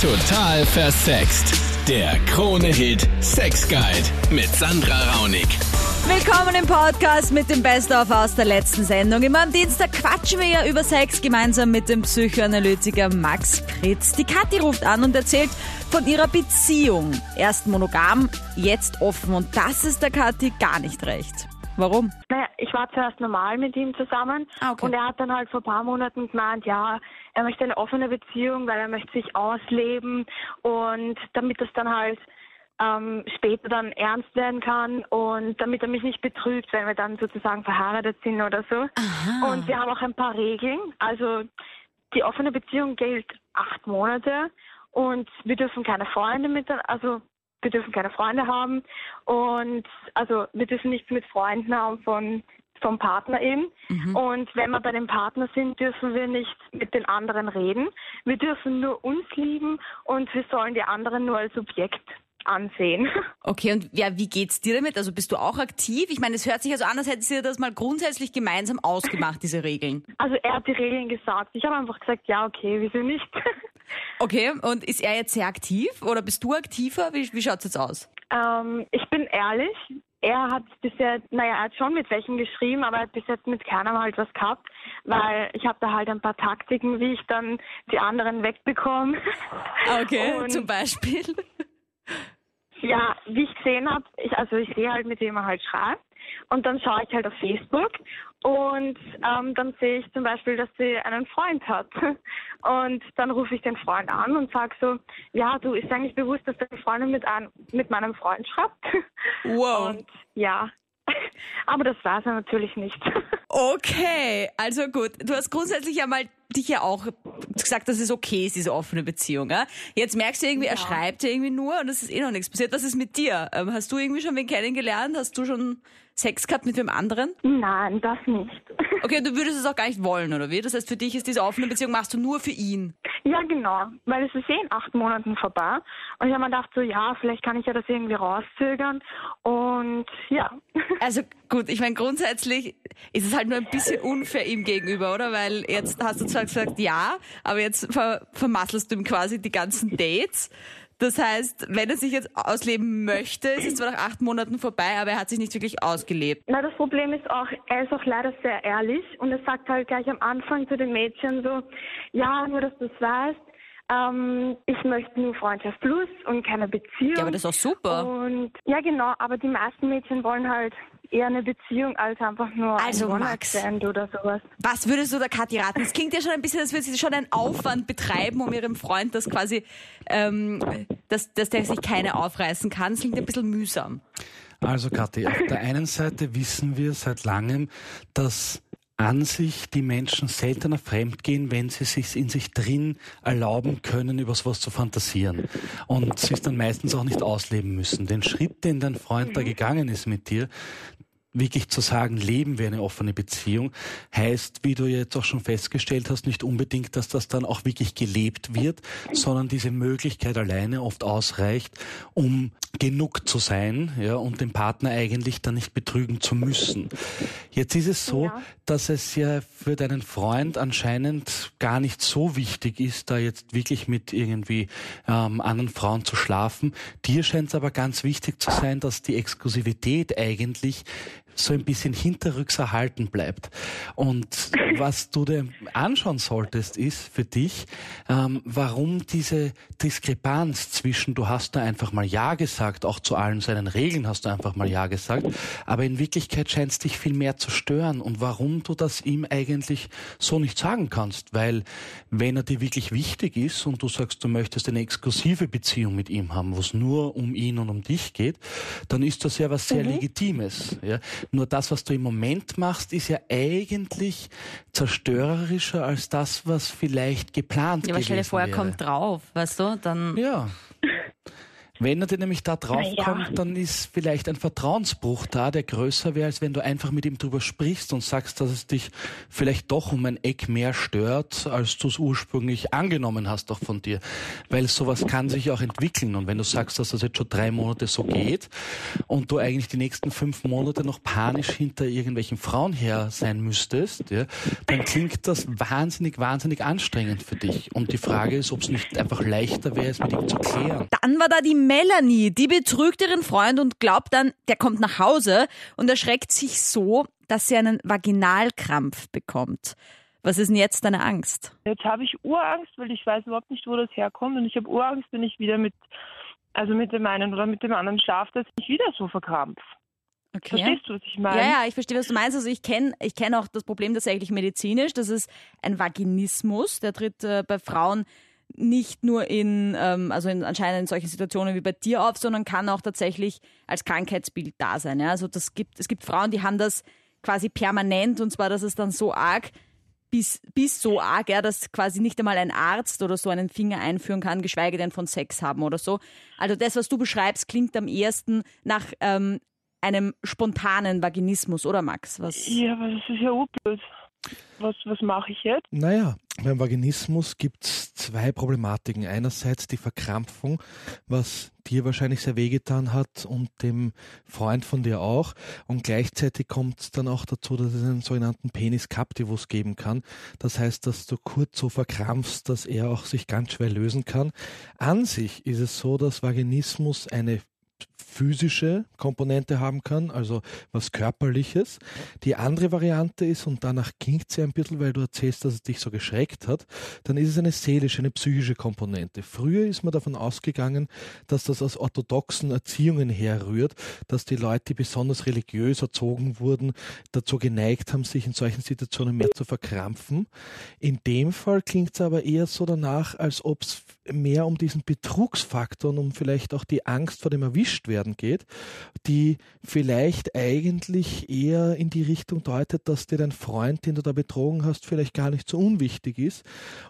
Total versext. Der Krone-Hit Sex Guide mit Sandra Raunig. Willkommen im Podcast mit dem Best-of aus der letzten Sendung. Immer am Dienstag quatschen wir ja über Sex gemeinsam mit dem Psychoanalytiker Max Fritz. Die Kathi ruft an und erzählt von ihrer Beziehung. Erst monogam, jetzt offen. Und das ist der Kathi gar nicht recht. Warum? Naja, ich war zuerst normal mit ihm zusammen Ah, okay. und er hat dann halt vor ein paar Monaten gemeint, ja, er möchte eine offene Beziehung, weil er möchte sich ausleben und damit das dann halt ähm, später dann ernst werden kann und damit er mich nicht betrügt, wenn wir dann sozusagen verheiratet sind oder so. Und wir haben auch ein paar Regeln. Also die offene Beziehung gilt acht Monate und wir dürfen keine Freunde mit, also wir dürfen keine Freunde haben und also wir dürfen nichts mit Freunden haben von vom Partner eben. Und wenn wir bei dem Partner sind, dürfen wir nicht mit den anderen reden. Wir dürfen nur uns lieben und wir sollen die anderen nur als Objekt ansehen. Okay, und ja, wie geht's dir damit? Also bist du auch aktiv? Ich meine, es hört sich ja so an, als hättet ihr das mal grundsätzlich gemeinsam ausgemacht, diese Regeln. Also er hat die Regeln gesagt. Ich habe einfach gesagt, ja okay, wieso nicht? Okay, und ist er jetzt sehr aktiv oder bist du aktiver? Wie, wie schaut's jetzt aus? Ähm, ich bin ehrlich, er hat bisher, naja, er hat schon mit welchen geschrieben, aber er hat bis jetzt mit keinem halt was gehabt, weil ich habe da halt ein paar Taktiken, wie ich dann die anderen wegbekomme. Okay, Und- zum Beispiel. Ja, wie ich gesehen habe, ich, also ich sehe halt, mit wem er halt schreibt. Und dann schaue ich halt auf Facebook und ähm, dann sehe ich zum Beispiel, dass sie einen Freund hat. Und dann rufe ich den Freund an und sage so, ja, du, ist eigentlich bewusst, dass deine Freundin mit, ein, mit meinem Freund schreibt? Wow. Und ja, aber das weiß er natürlich nicht. Okay, also gut. Du hast grundsätzlich ja mal dich ja auch gesagt, dass es okay ist, diese offene Beziehung. Ja? Jetzt merkst du irgendwie, er schreibt ja irgendwie nur und es ist eh noch nichts passiert. Was ist mit dir? Ähm, hast du irgendwie schon wen kennengelernt? Hast du schon Sex gehabt mit wem anderen? Nein, das nicht. Okay, du würdest es auch gar nicht wollen, oder wie? Das heißt, für dich ist diese offene Beziehung, machst du nur für ihn. Ja, genau, weil es ist eh in acht Monaten vorbei. Und ich habe mir gedacht, so ja, vielleicht kann ich ja das irgendwie rauszögern. Und ja. Also gut, ich meine, grundsätzlich ist es halt nur ein bisschen unfair ihm gegenüber, oder? Weil jetzt hast du zwar gesagt, ja, aber jetzt ver vermasselst du ihm quasi die ganzen Dates. Das heißt, wenn er sich jetzt ausleben möchte, ist es zwar nach acht Monaten vorbei, aber er hat sich nicht wirklich ausgelebt. Na, das Problem ist auch, er ist auch leider sehr ehrlich und er sagt halt gleich am Anfang zu den Mädchen so, ja, nur dass du es weißt, ähm, ich möchte nur Freundschaft plus und keine Beziehung. Ja, aber das ist auch super. Und ja, genau, aber die meisten Mädchen wollen halt eher eine Beziehung als einfach nur Also, ein Max. Oder sowas. Was würdest du der Kathi raten? Es klingt ja schon ein bisschen, als würde sie schon einen Aufwand betreiben, um ihrem Freund das quasi, ähm, dass, dass der sich keine aufreißen kann. Es klingt ein bisschen mühsam. Also Kathi, auf der einen Seite wissen wir seit langem, dass an sich die Menschen seltener fremdgehen, wenn sie sich in sich drin erlauben können, über sowas zu fantasieren. Und sie es dann meistens auch nicht ausleben müssen. Den Schritt, den dein Freund da gegangen ist mit dir, wirklich zu sagen, leben wir eine offene Beziehung, heißt, wie du jetzt auch schon festgestellt hast, nicht unbedingt, dass das dann auch wirklich gelebt wird, sondern diese Möglichkeit alleine oft ausreicht, um genug zu sein, ja, und den Partner eigentlich dann nicht betrügen zu müssen. Jetzt ist es so, Ja. dass es ja für deinen Freund anscheinend gar nicht so wichtig ist, da jetzt wirklich mit irgendwie ähm, anderen Frauen zu schlafen. Dir scheint es aber ganz wichtig zu sein, dass die Exklusivität eigentlich so ein bisschen hinterrücks erhalten bleibt. Und was du dir anschauen solltest, ist für dich, ähm, warum diese Diskrepanz zwischen, du hast da einfach mal Ja gesagt, auch zu allen seinen Regeln hast du einfach mal Ja gesagt, aber in Wirklichkeit scheint es dich viel mehr zu stören und warum du das ihm eigentlich so nicht sagen kannst, weil wenn er dir wirklich wichtig ist und du sagst, du möchtest eine exklusive Beziehung mit ihm haben, wo es nur um ihn und um dich geht, dann ist das ja was sehr Legitimes. Ja? Nur das, was du im Moment machst, ist ja eigentlich zerstörerischer als das, was vielleicht geplant Ja, aber stell dir vor, er kommt drauf, weißt du? Dann. Ja. Wenn er dir nämlich da draufkommt, ja. dann ist vielleicht ein Vertrauensbruch da, der größer wäre, als wenn du einfach mit ihm drüber sprichst und sagst, dass es dich vielleicht doch um ein Eck mehr stört, als du es ursprünglich angenommen hast, auch von dir. Weil sowas kann sich auch entwickeln. Und wenn du sagst, dass das jetzt schon drei Monate so geht und du eigentlich die nächsten fünf Monate noch panisch hinter irgendwelchen Frauen her sein müsstest, ja, dann klingt das wahnsinnig, wahnsinnig anstrengend für dich. Und die Frage ist, ob es nicht einfach leichter wäre, es mit ihm zu klären. Dann war da die Melanie, die betrügt ihren Freund und glaubt dann, der kommt nach Hause und erschreckt sich so, dass sie einen Vaginalkrampf bekommt. Was ist denn jetzt deine Angst? Jetzt habe ich Urangst, weil ich weiß überhaupt nicht, wo das herkommt. Und ich habe Urangst, wenn ich wieder mit, also mit dem einen oder mit dem anderen schlafe, dass ich wieder so verkrampf. Okay. Verstehst du, was ich meine? Ja, ja, ich verstehe, was du meinst. Also ich kenne ich kenn auch das Problem tatsächlich medizinisch. Das ist ein Vaginismus. Der tritt äh, bei Frauen nicht nur in, ähm, also in, anscheinend in solchen Situationen wie bei dir auf, sondern kann auch tatsächlich als Krankheitsbild da sein. Ja? Also das gibt, es gibt Frauen, die haben das quasi permanent und zwar, dass es dann so arg, bis, bis so arg, ja, dass quasi nicht einmal ein Arzt oder so einen Finger einführen kann, geschweige denn von Sex haben oder so. Also das, was du beschreibst, klingt am ehesten nach ähm, einem spontanen Vaginismus, oder Max? Was? Ja, aber das ist ja urblöd. Was, was mache ich jetzt? Naja, beim Vaginismus gibt es zwei Problematiken. Einerseits die Verkrampfung, was dir wahrscheinlich sehr wehgetan hat und dem Freund von dir auch. Und gleichzeitig kommt es dann auch dazu, dass es einen sogenannten Penis Captivus geben kann. Das heißt, dass du kurz so verkrampfst, dass er auch sich ganz schwer lösen kann. An sich ist es so, dass Vaginismus eine physische Komponente haben kann, also was körperliches. Die andere Variante ist, und danach klingt sie ein bisschen, weil du erzählst, dass es dich so geschreckt hat, dann ist es eine seelische, eine psychische Komponente. Früher ist man davon ausgegangen, dass das aus orthodoxen Erziehungen herrührt, dass die Leute, die besonders religiös erzogen wurden, dazu geneigt haben, sich in solchen Situationen mehr zu verkrampfen. In dem Fall klingt es aber eher so danach, als ob es mehr um diesen Betrugsfaktor und um vielleicht auch die Angst vor dem Erwischt werden geht, die vielleicht eigentlich eher in die Richtung deutet, dass dir dein Freund, den du da betrogen hast, vielleicht gar nicht so unwichtig ist.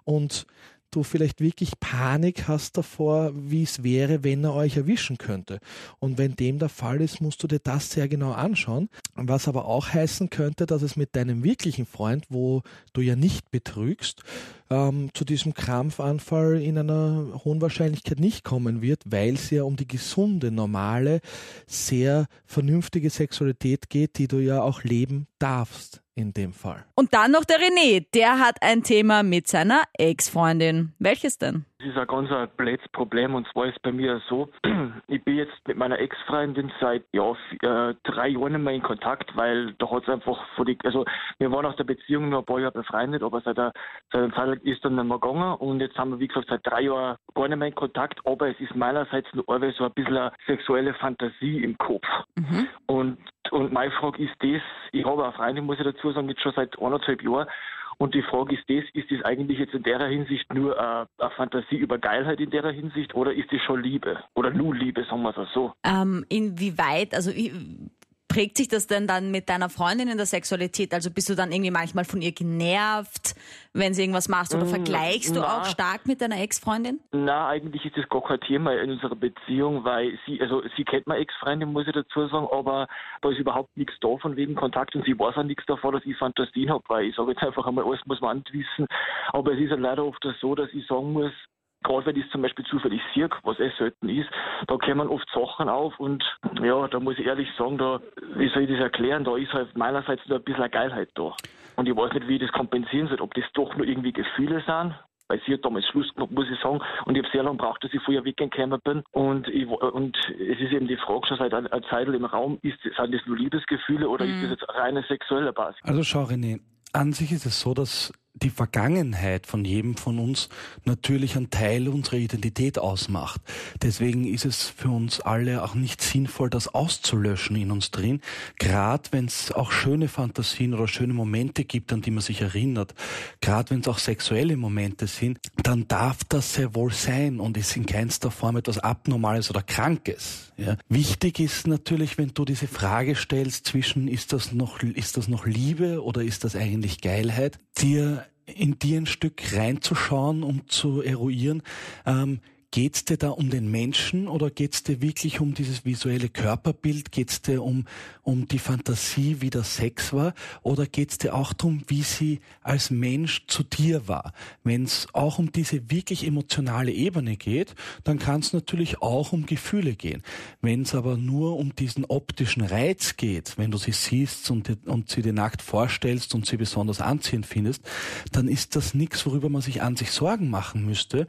Und du vielleicht wirklich Panik hast davor, wie es wäre, wenn er euch erwischen könnte. Und wenn dem der Fall ist, musst du dir das sehr genau anschauen. Was aber auch heißen könnte, dass es mit deinem wirklichen Freund, wo du ja nicht betrügst, ähm, zu diesem Krampfanfall in einer hohen Wahrscheinlichkeit nicht kommen wird, weil es ja um die gesunde, normale, sehr vernünftige Sexualität geht, die du ja auch leben darfst in dem Fall. Und dann noch der René, der hat ein Thema mit seiner Ex-Freundin. Welches denn? Das ist ein ganz ein blödes Problem und zwar ist bei mir so, ich bin jetzt mit meiner Ex-Freundin seit ja, äh, drei Jahren nicht mehr in Kontakt, weil da hat es einfach vor die, also wir waren aus der Beziehung nur ein paar Jahre befreundet, aber seit der, seit der Zeit ist dann nicht mehr gegangen und jetzt haben wir wie gesagt seit drei Jahren gar nicht mehr in Kontakt, aber es ist meinerseits nur so ein bisschen eine sexuelle Fantasie im Kopf. Mhm. Und, und meine Frage ist das, ich habe eine Freundin, muss ich dazu sagen, jetzt schon seit anderthalb Jahren und die Frage ist das, ist das eigentlich jetzt in der Hinsicht nur äh, eine Fantasie über Geilheit in der Hinsicht oder ist das schon Liebe? Oder nur Liebe, sagen wir es so? Ähm, inwieweit, also prägt sich das denn dann mit deiner Freundin in der Sexualität? Also bist du dann irgendwie manchmal von ihr genervt, wenn sie irgendwas macht oder mm, vergleichst du auch stark mit deiner Ex-Freundin? Na, eigentlich ist das gar kein Thema in unserer Beziehung, weil sie, also sie kennt meine Ex-Freundin, muss ich dazu sagen, aber da ist überhaupt nichts da von wegen Kontakt und sie weiß auch nichts davon, dass ich Fantasien habe, weil ich sage jetzt einfach einmal, alles muss man wissen. Aber es ist ja leider oft so, dass ich sagen muss, Gerade wenn ich es zum Beispiel zufällig sehe, was eh selten ist, da kommen oft Sachen auf und ja, da muss ich ehrlich sagen, da, wie soll ich das erklären, da ist halt meinerseits nur ein bisschen eine Geilheit da. Und ich weiß nicht, wie ich das kompensieren soll, ob das doch nur irgendwie Gefühle sind, weil sie hat damals Schluss gemacht, muss ich sagen. Und ich habe sehr lange gebraucht, dass ich vorher weggekommen bin. Und, ich, und es ist eben die Frage schon seit einer Zeit im Raum, ist, sind das nur Liebesgefühle oder mhm. ist das jetzt reine sexuelle Basis? Also schau René, an sich ist es so, dass die Vergangenheit von jedem von uns natürlich einen Teil unserer Identität ausmacht. Deswegen ist es für uns alle auch nicht sinnvoll, das auszulöschen in uns drin. Gerade wenn es auch schöne Fantasien oder schöne Momente gibt, an die man sich erinnert, gerade wenn es auch sexuelle Momente sind, dann darf das sehr wohl sein und ist in keinster Form etwas Abnormales oder Krankes. Ja. Wichtig ist natürlich, wenn du diese Frage stellst zwischen ist das noch, ist das noch Liebe oder ist das eigentlich Geilheit, dir in dir ein Stück reinzuschauen, um zu eruieren, ähm, geht's dir da um den Menschen oder geht's dir wirklich um dieses visuelle Körperbild? Geht's dir um, um die Fantasie, wie der Sex war? Oder geht's dir auch darum, wie sie als Mensch zu dir war? Wenn es auch um diese wirklich emotionale Ebene geht, dann kann es natürlich auch um Gefühle gehen. Wenn es aber nur um diesen optischen Reiz geht, wenn du sie siehst und, und sie dir nackt vorstellst und sie besonders anziehend findest, dann ist das nichts, worüber man sich an sich Sorgen machen müsste.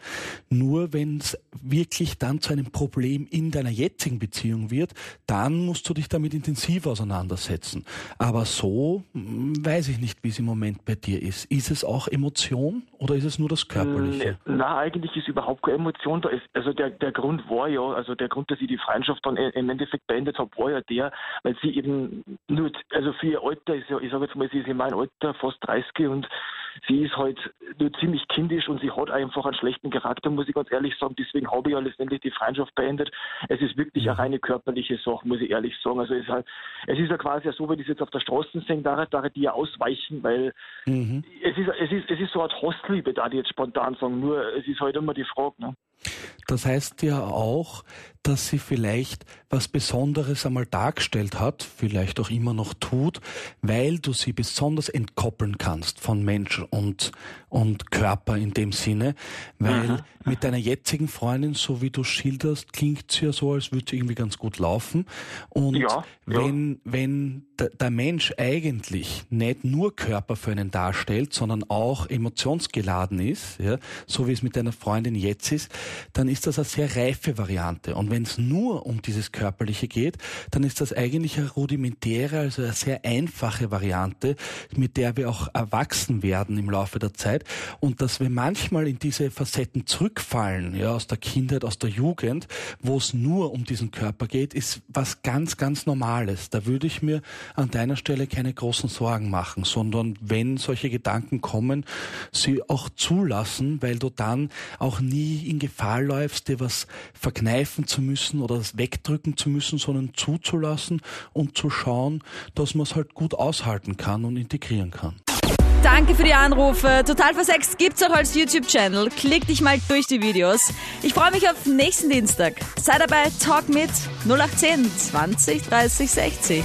Nur wenn es wirklich dann zu einem Problem in deiner jetzigen Beziehung wird, dann musst du dich damit intensiv auseinandersetzen. Aber so hm, weiß ich nicht, wie es im Moment bei dir ist. Ist es auch Emotion oder ist es nur das Körperliche? Na, eigentlich ist überhaupt keine Emotion da. Also der, der Grund war ja, also der Grund, dass ich die Freundschaft dann im Endeffekt beendet habe, war ja der, weil sie eben nur, also für ihr Alter ist ja, ich sage jetzt mal, sie ist in meinem Alter fast 30 und sie ist halt nur ziemlich kindisch und sie hat einfach einen schlechten Charakter, muss ich ganz ehrlich sagen. Deswegen habe ich ja letztendlich die Freundschaft beendet. Es ist wirklich eine mhm. reine körperliche Sache, muss ich ehrlich sagen. Also es ist, halt, es ist ja quasi so, wenn ich es jetzt auf der Straße sehe, da, da die ja ausweichen, weil mhm. es, ist, es, ist, es ist so eine Art Hostliebe, da die jetzt spontan sagen. Nur es ist halt immer die Frage. Ne? Das heißt ja auch, dass sie vielleicht was Besonderes einmal dargestellt hat, vielleicht auch immer noch tut, weil du sie besonders entkoppeln kannst von Mensch und, und Körper in dem Sinne, weil mhm. mit deiner jetzigen Freundin, so wie du schilderst, klingt sie ja so, als würde sie irgendwie ganz gut laufen. Und ja, wenn, ja. wenn der Mensch eigentlich nicht nur Körper für einen darstellt, sondern auch emotionsgeladen ist, ja, so wie es mit deiner Freundin jetzt ist, dann ist das eine sehr reife Variante. Und wenn es nur um dieses Körperliche geht, dann ist das eigentlich eine rudimentäre, also eine sehr einfache Variante, mit der wir auch erwachsen werden im Laufe der Zeit. Und dass wir manchmal in diese Facetten zurückfallen, ja, aus der Kindheit, aus der Jugend, wo es nur um diesen Körper geht, ist was ganz, ganz Normales. Da würde ich mir an deiner Stelle keine großen Sorgen machen, sondern wenn solche Gedanken kommen, sie auch zulassen, weil du dann auch nie in Gefahr läufst, dir was verkneifen zu müssen oder wegdrücken zu müssen, sondern zuzulassen und zu schauen, dass man es halt gut aushalten kann und integrieren kann. Danke für die Anrufe. Total versext gibt's auch als YouTube-Channel. Klick dich mal durch die Videos. Ich freue mich auf nächsten Dienstag. Sei dabei, talk mit 0810 20 30 60.